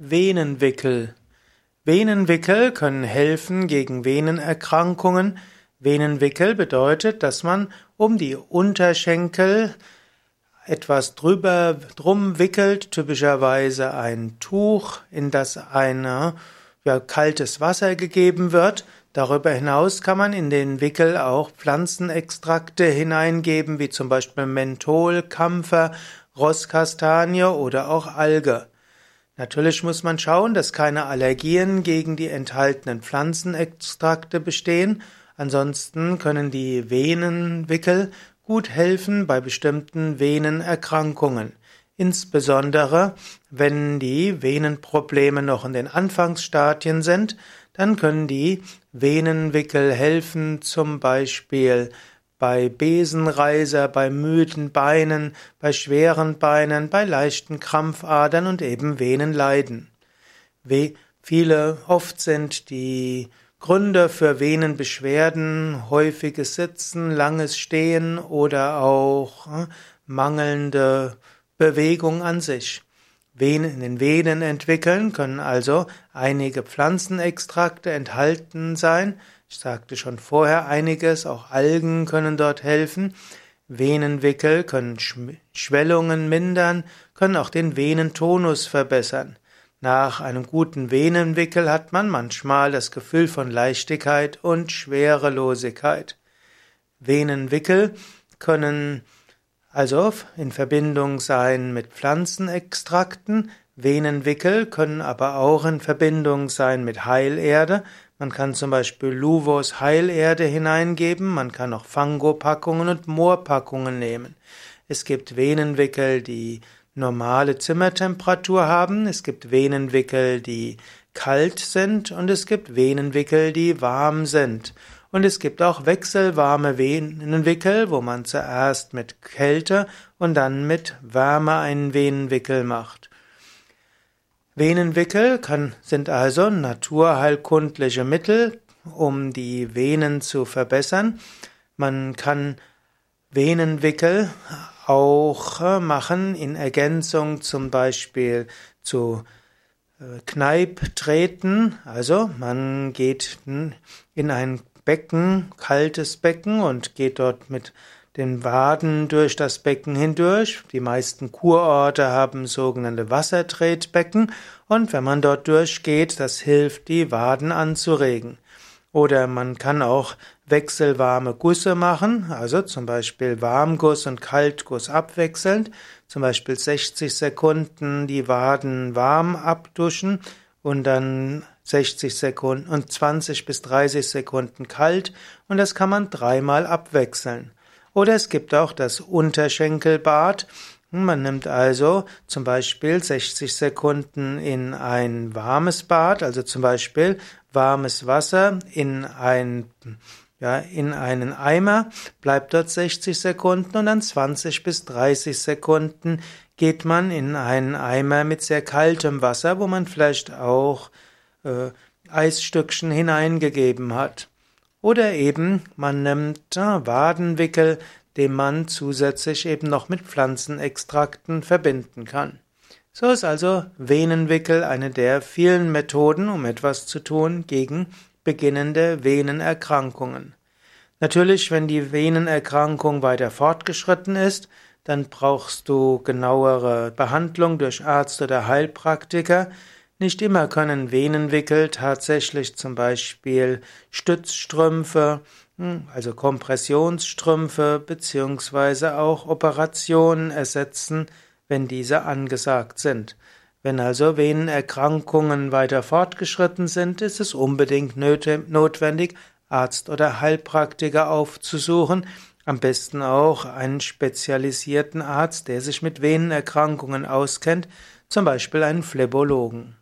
Venenwickel. Venenwickel können helfen gegen Venenerkrankungen. Venenwickel bedeutet, dass man um die Unterschenkel etwas drüber drum wickelt, typischerweise ein Tuch, in das ein ja, kaltes Wasser gegeben wird. Darüber hinaus kann man in den Wickel auch Pflanzenextrakte hineingeben, wie zum Beispiel Menthol, Kampfer, Rosskastanie oder auch Alge. Natürlich muss man schauen, dass keine Allergien gegen die enthaltenen Pflanzenextrakte bestehen. Ansonsten können die Venenwickel gut helfen bei bestimmten Venenerkrankungen. Insbesondere wenn die Venenprobleme noch in den Anfangsstadien sind, dann können die Venenwickel helfen, zum Beispiel bei Besenreiser, bei müden Beinen, bei schweren Beinen, bei leichten Krampfadern und eben Venenleiden. We viele, oft sind die Gründe für Venenbeschwerden häufiges Sitzen, langes Stehen oder auch äh, mangelnde Bewegung an sich. Venen in den Venen entwickeln können also einige Pflanzenextrakte enthalten sein, ich sagte schon vorher einiges, auch Algen können dort helfen. Venenwickel können Schwellungen mindern, können auch den Venentonus verbessern. Nach einem guten Venenwickel hat man manchmal das Gefühl von Leichtigkeit und Schwerelosigkeit. Venenwickel können also in Verbindung sein mit Pflanzenextrakten, Venenwickel können aber auch in Verbindung sein mit Heilerde. Man kann zum Beispiel Luvos Heilerde hineingeben, man kann auch Fangopackungen und Moorpackungen nehmen. Es gibt Venenwickel, die normale Zimmertemperatur haben, es gibt Venenwickel, die kalt sind und es gibt Venenwickel, die warm sind. Und es gibt auch wechselwarme Venenwickel, wo man zuerst mit Kälte und dann mit Wärme einen Venenwickel macht. Venenwickel kann, sind also naturheilkundliche Mittel, um die Venen zu verbessern. Man kann Venenwickel auch äh, machen in Ergänzung zum Beispiel zu äh, Kneiptreten. Also man geht in ein Becken, kaltes Becken und geht dort mit den Waden durch das Becken hindurch. Die meisten Kurorte haben sogenannte Wassertretbecken und wenn man dort durchgeht, das hilft, die Waden anzuregen. Oder man kann auch wechselwarme Gusse machen, also zum Beispiel Warmguss und Kaltguss abwechselnd, zum Beispiel 60 Sekunden die Waden warm abduschen und dann 60 Sekunden und 20 bis 30 Sekunden kalt und das kann man dreimal abwechseln. Oder es gibt auch das Unterschenkelbad. Man nimmt also zum Beispiel 60 Sekunden in ein warmes Bad, also zum Beispiel warmes Wasser in ein ja, in einen Eimer, bleibt dort 60 Sekunden und dann 20 bis 30 Sekunden geht man in einen Eimer mit sehr kaltem Wasser, wo man vielleicht auch äh, Eisstückchen hineingegeben hat. Oder eben man nimmt äh, Wadenwickel, den man zusätzlich eben noch mit Pflanzenextrakten verbinden kann. So ist also Venenwickel eine der vielen Methoden, um etwas zu tun gegen beginnende Venenerkrankungen. Natürlich, wenn die Venenerkrankung weiter fortgeschritten ist, dann brauchst du genauere Behandlung durch Arzt oder Heilpraktiker, nicht immer können Venenwickel tatsächlich zum Beispiel Stützstrümpfe, hm, also Kompressionsstrümpfe beziehungsweise auch Operationen ersetzen, wenn diese angesagt sind. Wenn also Venenerkrankungen weiter fortgeschritten sind, ist es unbedingt notwendig, Arzt oder Heilpraktiker aufzusuchen, am besten auch einen spezialisierten Arzt, der sich mit Venenerkrankungen auskennt, zum Beispiel einen Phlebologen.